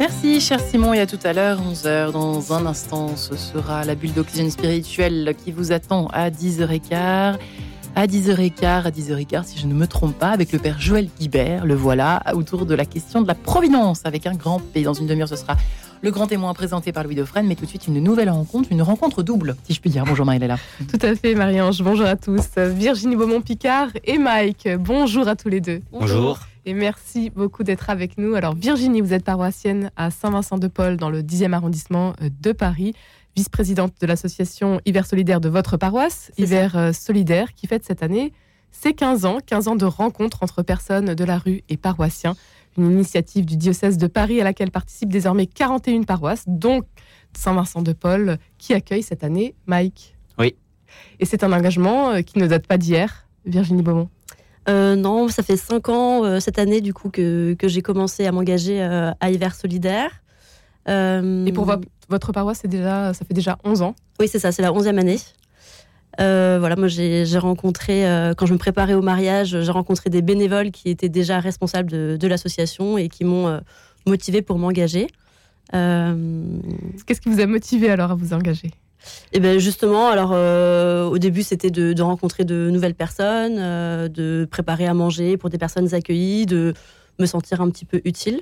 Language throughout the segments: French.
Merci, cher Simon, et à tout à l'heure, 11h. Dans un instant, ce sera la bulle d'oxygène spirituel qui vous attend à 10h15. À 10h15, à 10h15, si je ne me trompe pas, avec le père Joël Guibert, le voilà, autour de la question de la providence, avec un grand P. Dans une demi-heure, ce sera le grand témoin présenté par Louis Dauphren, mais tout de suite une nouvelle rencontre, une rencontre double, si je puis dire. Bonjour Marie-Léla. Tout à fait, Marie-Ange. Bonjour à tous. Virginie Beaumont-Picard et Mike, bonjour à tous les deux. Bonjour. Et merci beaucoup d'être avec nous. Alors Virginie, vous êtes paroissienne à Saint-Vincent-de-Paul dans le 10e arrondissement euh, de Paris, vice-présidente de l'association Hiver Solidaire de votre paroisse, Hiver euh, Solidaire, qui fête cette année ses 15 ans, 15 ans de rencontres entre personnes de la rue et paroissiens une initiative du diocèse de Paris à laquelle participent désormais 41 paroisses, dont Saint-Vincent-de-Paul, qui accueille cette année Mike. Oui. Et c'est un engagement euh, qui ne date pas d'hier, Virginie Beaumont. Euh, non, ça fait cinq ans euh, cette année du coup que, que j'ai commencé à m'engager à Hiver Solidaire. Et pour votre paroisse, déjà, ça fait déjà 11 ans Oui, c'est ça, c'est la 11e année. Euh, voilà, moi j'ai rencontré, euh, quand je me préparais au mariage, j'ai rencontré des bénévoles qui étaient déjà responsables de, l'association et qui m'ont euh, motivé pour m'engager. Qu'est-ce qui vous a motivé alors à vous engager? Et ben justement, alors au début c'était de, rencontrer de nouvelles personnes, de préparer à manger pour des personnes accueillies, de me sentir un petit peu utile.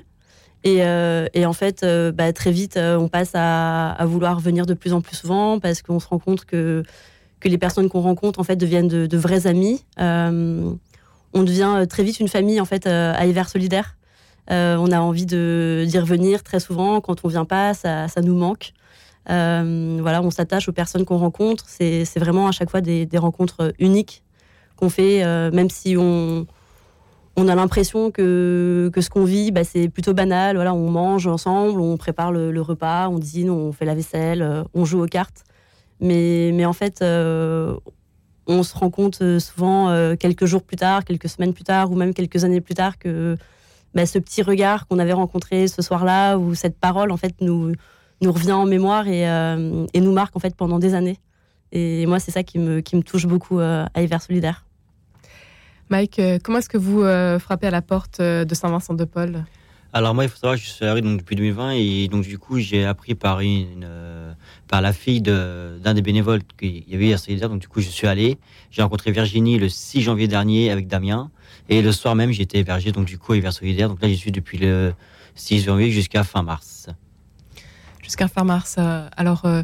Et, en fait, bah, très vite, on passe à, vouloir venir de plus en plus souvent parce qu'on se rend compte que que les personnes qu'on rencontre en fait deviennent de, vrais amis. Euh, on devient euh, très vite une famille en fait euh, à Hiver Solidaire. on a envie d'y revenir très souvent. Quand on vient pas, ça, nous manque. Voilà, on s'attache aux personnes qu'on rencontre. C'est vraiment à chaque fois des, rencontres uniques qu'on fait, même si on, on a l'impression que, que, ce qu'on vit, bah, c'est plutôt banal. Voilà, on mange ensemble, on prépare le, repas, on dîne, on fait la vaisselle, on joue aux cartes. Mais, mais en fait, euh, on se rend compte euh, souvent euh, quelques jours plus tard, quelques semaines plus tard, ou même quelques années plus tard, que bah, ce petit regard qu'on avait rencontré ce soir-là, ou cette parole, en fait, nous, nous revient en mémoire et, et, nous marque en fait pendant des années. Et moi, c'est ça qui me, qui me touche beaucoup à Hiver Solidaire. Mike, comment est-ce que vous frappez à la porte de Saint-Vincent-de-Paul? Alors moi, il faut savoir que je suis arrivé donc, depuis 2020 et donc du coup j'ai appris par une euh, par la fille d'un des bénévoles qu'il y avait hier solidaire. Donc du coup je suis allé, j'ai rencontré Virginie le 6 janvier dernier avec Damien et le soir même j'étais hébergé donc du coup à Hiver solidaire. Donc là j'y suis depuis le 6 janvier jusqu'à fin mars. Jusqu'à fin mars. Euh, alors euh,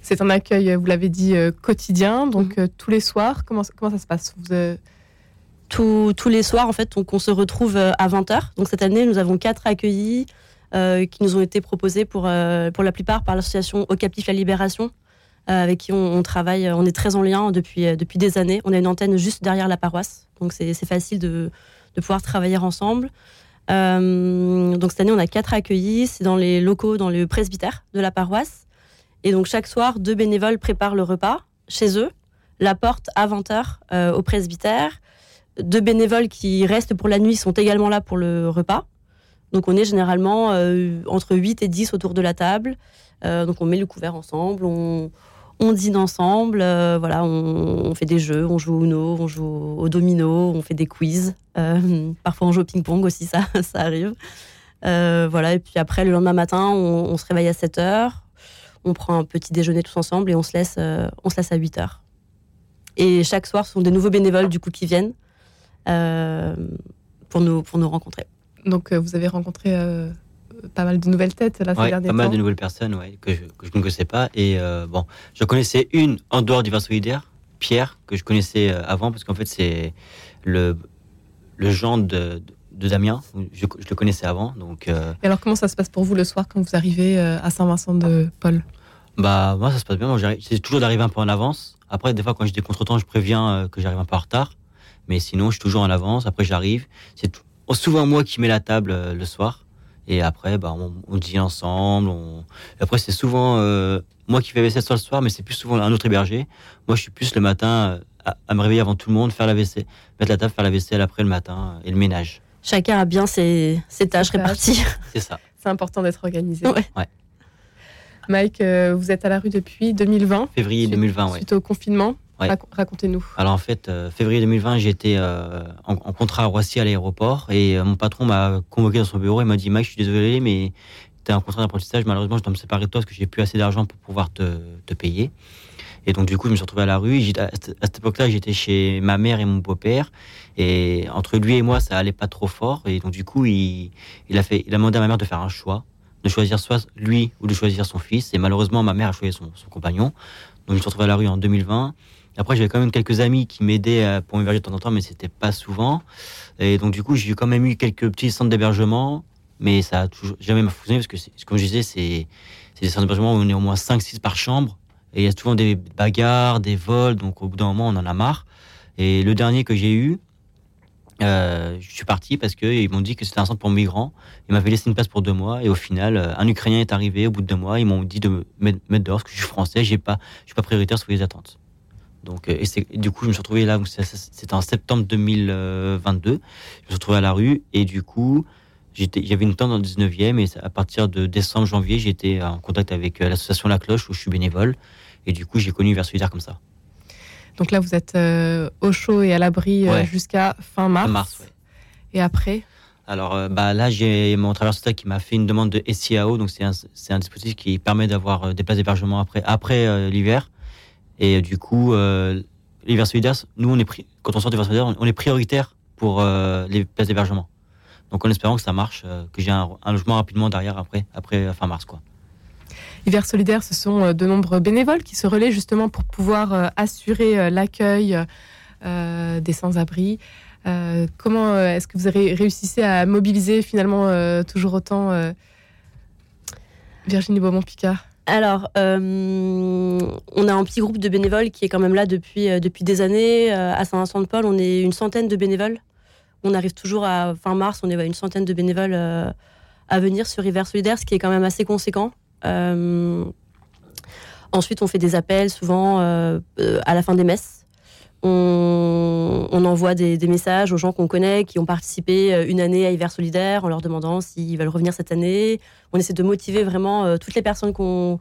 c'est un accueil, vous l'avez dit, quotidien, donc mm-hmm. tous les soirs. Comment comment ça se passe? Vous, tous, les soirs, en fait, on, se retrouve euh, à 20h. Donc cette année, nous avons quatre accueillis euh, qui nous ont été proposés pour, euh, pour la plupart par l'association Au Captif La Libération, avec qui on, travaille. On est très en lien depuis, depuis des années. On a une antenne juste derrière la paroisse, donc c'est facile de, de, pouvoir travailler ensemble. Donc cette année, on a quatre accueillis. C'est dans les locaux, dans le presbytère de la paroisse. Et donc chaque soir, deux bénévoles préparent le repas chez eux, la porte à 20h au presbytère deux bénévoles qui restent pour la nuit sont également là pour le repas. Donc on est généralement euh, entre 8 et 10 autour de la table. Euh, donc on met le couvert ensemble, dîne ensemble, euh, voilà, on, fait des jeux, on joue au Uno, on joue au, domino, on fait des quiz. parfois on joue au ping-pong aussi, ça, ça arrive. voilà, et puis après le lendemain matin, on, se réveille à 7 heures, on prend un petit déjeuner tous ensemble et on se laisse, on se à 8 heures. Et chaque soir, ce sont des nouveaux bénévoles du coup qui viennent. Euh, pour, nous, pour nous rencontrer. Donc, euh, vous avez rencontré euh, pas mal de nouvelles têtes là, ces Pas mal de nouvelles personnes ouais, que, je, que je ne connaissais pas. Et bon, je connaissais une en dehors du Vin solidaire, Pierre, que je connaissais avant, parce qu'en fait, c'est le, le genre de, de Damien. Je, je, le connaissais avant. Donc, Et alors, comment ça se passe pour vous le soir quand vous arrivez à Saint-Vincent-de-Paul Bah, moi, ça se passe bien. C'est toujours d'arriver un peu en avance. Après, des fois, quand j'ai des contretemps, je préviens que j'arrive un peu en retard. Mais sinon, je suis toujours en avance. Après, j'arrive. C'est souvent moi qui mets la table euh, le soir. Et après, bah, on, on dit ensemble. Après, c'est souvent euh, moi qui fais la vaisselle le soir, mais c'est plus souvent un autre hébergé. Moi, je suis plus le matin euh, à, me réveiller avant tout le monde, faire la vaisselle, mettre la table, faire la vaisselle après le matin et le ménage. Chacun a bien ses, tâches réparties. C'est ça. C'est important d'être organisé. Mike, vous êtes à la rue depuis 2020. Février 2020, oui. Suite au confinement. Racontez-nous. Alors en fait, euh, février 2020, j'étais euh, en, contrat à Roissy à l'aéroport et euh, mon patron m'a convoqué dans son bureau et m'a dit Mike, je suis désolé, mais tu as un contrat d'apprentissage. Malheureusement, je dois me séparer de toi parce que j'ai plus assez d'argent pour pouvoir te, te, payer. Et donc du coup, je me suis retrouvé à la rue. À, cette époque-là, j'étais chez ma mère et mon beau-père. Et entre lui et moi, ça allait pas trop fort. Et donc du coup, il, il, a fait, il a demandé à ma mère de faire un choix de choisir soit lui ou de choisir son fils. Et malheureusement, ma mère a choisi son, son compagnon. Donc, je me suis retrouvé à la rue en 2020. Après, j'avais quand même quelques amis qui m'aidaient euh, pour m'héberger de temps en temps, mais c'était pas souvent. Et donc, du coup, j'ai quand même eu quelques petits centres d'hébergement, mais ça a toujours jamais fonctionné parce que, comme je disais, c'est des centres d'hébergement où on est au moins 5-6 par chambre. Et il y a souvent des bagarres, des vols, donc au bout d'un moment, on en a marre. Et le dernier que j'ai eu, euh, je suis parti parce qu'ils m'ont dit que c'était un centre pour migrants. Ils m'avaient laissé une place pour deux mois. Et au final, euh, un Ukrainien est arrivé au bout de deux mois. Ils m'ont dit de me mettre dehors parce que je suis français. J'ai pas, suis pas prioritaire sur les attentes. Donc, euh, et du coup, je me suis retrouvé là, c'était en septembre 2022. Je me suis retrouvé à la rue et du coup, j'avais une tente dans le 19e et à partir de décembre, janvier, j'étais en contact avec euh, l'association La Cloche où je suis bénévole. Et du coup, j'ai connu Vers Solidaire comme ça. Donc là, vous êtes euh, au chaud et à l'abri jusqu'à fin mars. Fin mars Et après? Alors bah, là, j'ai mon traverseur qui m'a fait une demande de SIAO, donc c'est un, un, dispositif qui permet d'avoir des places d'hébergement après, après l'hiver. Et du coup, euh, l'hiver solidaire, nous, on est quand on sort l'hiver solidaire, on est prioritaire pour euh, les places d'hébergement. Donc en espérant que ça marche, euh, que j'ai un, logement rapidement derrière après, après fin mars. Quoi. Hiver solidaire, ce sont de nombreux bénévoles qui se relaient justement pour pouvoir assurer l'accueil des sans-abri. comment est-ce que vous avez réussi à mobiliser finalement toujours autant Virginie Beaumont-Picard? Alors, euh, on a un petit groupe de bénévoles qui est quand même là depuis, euh, des années. Euh, à Saint-Vincent-de-Paul, on est une centaine de bénévoles. On arrive toujours à fin mars, on est une centaine de bénévoles à venir sur River Solidaire, ce qui est quand même assez conséquent. ensuite, on fait des appels souvent à la fin des messes. On, envoie des, messages aux gens qu'on connaît, qui ont participé une année à Hiver Solidaire, en leur demandant s'ils veulent revenir cette année. On essaie de motiver vraiment toutes les personnes qu'on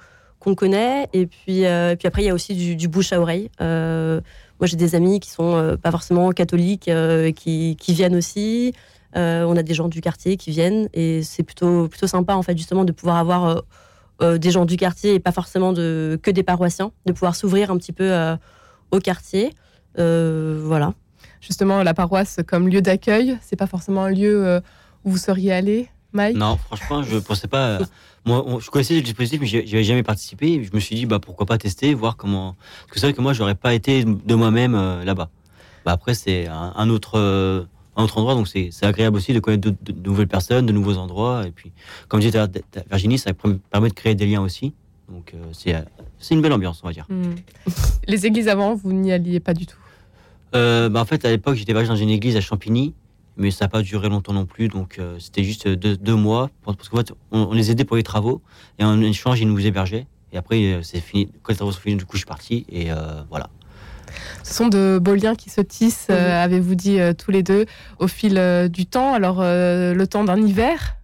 connaît. Et puis, euh, puis après, il y a aussi du, bouche à oreille. Euh, moi, j'ai des amis qui sont euh, pas forcément catholiques, qui, qui, viennent aussi. on a des gens du quartier qui viennent. Et c'est plutôt, plutôt sympa, en fait, justement, de pouvoir avoir des gens du quartier et pas forcément de, que des paroissiens, de pouvoir s'ouvrir un petit peu au quartier. Euh, voilà. Justement, la paroisse comme lieu d'accueil, c'est pas forcément un lieu euh, où vous seriez allé, Mike Non, franchement, je pensais pas. Euh, moi, je connaissais le dispositif, mais j'y avais jamais participé. Je me suis dit, bah pourquoi pas tester, voir comment. Parce que c'est vrai que moi, j'aurais pas été de moi-même là-bas. Bah, après, c'est un, autre. un autre endroit, donc c'est agréable aussi de connaître de, nouvelles personnes, de nouveaux endroits. Et puis, comme disait Virginie, ça permet de créer des liens aussi. Donc c'est une belle ambiance, on va dire. Hmm. Les églises avant, vous n'y alliez pas du tout euh, bah, En fait, à l'époque, j'étais dans une église à Champigny, mais ça n'a pas duré longtemps non plus. Donc, euh, c'était juste deux, mois. Parce qu'en fait, on, les aidait pour les travaux. Et en échange, ils nous hébergeaient. Et après, euh, c'est fini. Quand les travaux sont finis, du coup, je suis parti. Et voilà. Ce sont de beaux liens qui se tissent, mhm. avez-vous dit tous les deux, au fil du temps. Alors, le temps d'un hiver,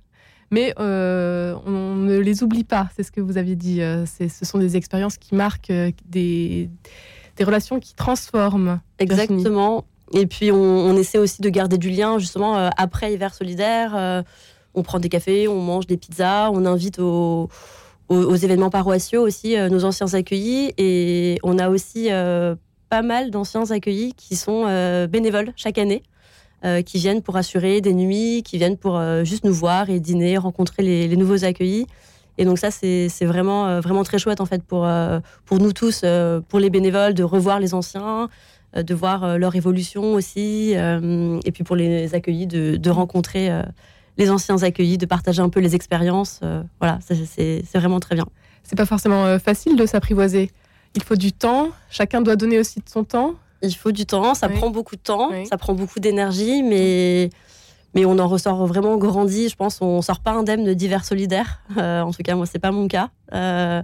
mais on ne les oublie pas, c'est ce que vous aviez dit. ce sont des expériences qui marquent des, des relations qui transforment. Exactement. Et puis on, essaie aussi de garder du lien justement euh, après hiver solidaire. Euh, on prend des cafés, on mange des pizzas, on invite aux, événements paroissiaux aussi euh, nos anciens accueillis et on a aussi pas mal d'anciens accueillis qui sont bénévoles chaque année. qui viennent pour assurer des nuits, qui viennent pour juste nous voir et dîner, rencontrer les nouveaux accueillis. Et donc ça, c'est vraiment, euh, vraiment très chouette en fait pour, euh, pour nous tous, euh, pour les bénévoles, de revoir les anciens, de voir leur évolution aussi, et puis pour les accueillis, de, de rencontrer les anciens accueillis, de partager un peu les expériences. voilà, c'est vraiment très bien. C'est pas forcément facile de s'apprivoiser. Il faut du temps. Chacun doit donner aussi de son temps. Il faut du temps. Ça prend beaucoup de temps. Ça prend beaucoup d'énergie, mais mais on en ressort vraiment grandi. Je pense on sort pas indemne de divers solidaires. Euh, en tout cas, moi, c'est pas mon cas. Euh,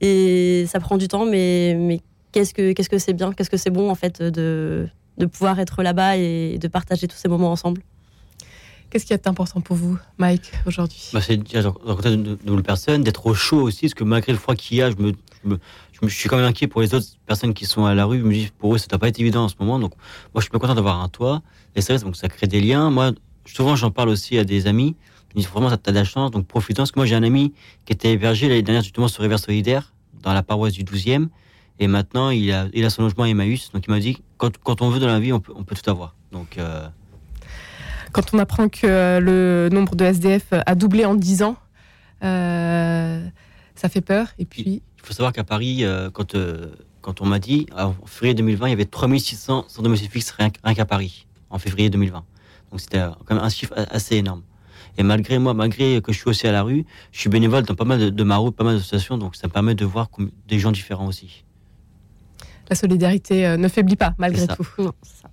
et ça prend du temps, mais, mais qu'est-ce que qu'est-ce que c'est bien, qu'est-ce que c'est bon en fait de, de pouvoir être là-bas et de partager tous ces moments ensemble. Qu'est-ce qui est important pour vous, Mike, aujourd'hui? Bah, C'est de rencontrer de nouvelles personnes, d'être au chaud aussi, parce que malgré le froid qu'il y a, je me, me, je, me, je suis quand même inquiet pour les autres personnes qui sont à la rue. Je me dis, pour eux, ça doit pas être évident en ce moment. Donc, moi, je suis pas content d'avoir un toit. Et c'est vrai, donc ça crée des liens. Moi, souvent, j'en parle aussi à des amis. Ils me disent, vraiment, t'as de la chance, donc profitons. Parce que moi, j'ai un ami qui était hébergé l'année dernière, justement, sur Rivière Solidaire, dans la paroisse du 12e. Et maintenant, il a, il a son logement à Emmaüs. Donc, il m'a dit, quand, quand on veut dans la vie, on peut, on peut tout avoir. Donc, euh, Quand on apprend que le nombre de SDF a doublé en 10 ans, euh, ça fait peur. Et puis, Il faut savoir qu'à Paris, euh, quand, euh, quand on m'a dit, en février 2020, il y avait 3600 sans domicile fixe rien, qu'- rien qu'à Paris, en février 2020. Donc c'était euh, quand même un chiffre a- assez énorme. Et malgré moi, malgré que je suis aussi à la rue, je suis bénévole dans pas mal de, de maraudes, pas mal d'associations, donc ça me permet de voir des gens différents aussi. la solidarité ne faiblit pas, malgré tout. Non, c'est ça.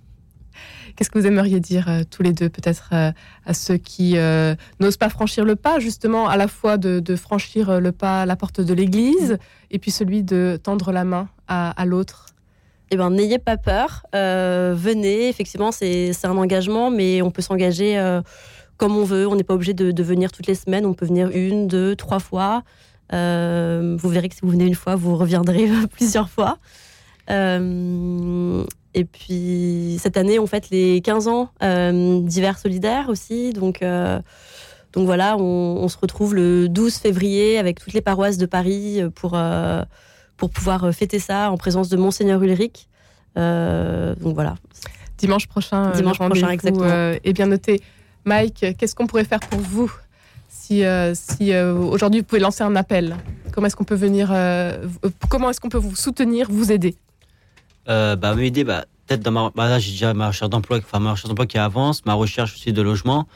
Qu'est-ce que vous aimeriez dire euh, tous les deux, peut-être euh, à ceux qui euh, n'osent pas franchir le pas, justement, à la fois de, franchir le pas à la porte de l'église, et puis celui de tendre la main à, l'autre? Eh ben, n'ayez pas peur. Venez. Effectivement, c'est un engagement, mais on peut s'engager comme on veut. On n'est pas obligé de, venir toutes les semaines. On peut venir une, deux, trois fois. Vous verrez que si vous venez une fois, vous reviendrez plusieurs fois. Et puis, cette année, on fête les 15 ans euh, d'hiver solidaire aussi. Donc, euh, donc voilà, on, on se retrouve le 12 février avec toutes les paroisses de Paris pour, euh, pour pouvoir euh, fêter ça en présence de Monseigneur Ulrich. Donc voilà. Dimanche prochain, Dimanche prochain, exactement. est bien noté. Mike, qu'est-ce qu'on pourrait faire pour vous si, euh, si euh, aujourd'hui vous pouvez lancer un appel? Comment est-ce qu'on peut venir euh, Comment est-ce qu'on peut vous soutenir, vous aider? Euh, bah, m'aider, bah, peut-être dans ma, bah, là, j'ai déjà ma recherche d'emploi, enfin, ma recherche d'emploi qui avance, ma recherche aussi de logement.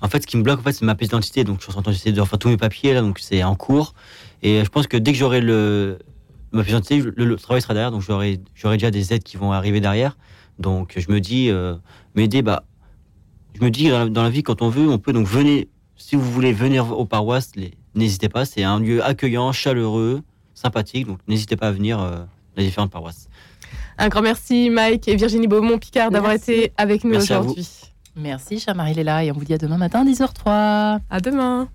En fait, ce qui me bloque, en fait, c'est ma pièce d'identité. Donc, je suis en train d'essayer de refaire tous mes papiers, là, donc c'est en cours. Et je pense que dès que j'aurai le, ma pièce d'identité, le, travail sera derrière, donc j'aurai, j'aurai déjà des aides qui vont arriver derrière. Donc, je me dis, euh, m'aider, bah, je me dis, dans la, vie, quand on veut, on peut. Donc, venez, si vous voulez venir aux paroisses, n'hésitez pas. C'est un lieu accueillant, chaleureux, sympathique. Donc, n'hésitez pas à venir euh, dans les différentes paroisses. Un grand merci, Mike et Virginie Beaumont-Picard, d'avoir été avec nous aujourd'hui. Merci, chère Marie-Léla, et on vous dit à demain matin, 10h03. À demain.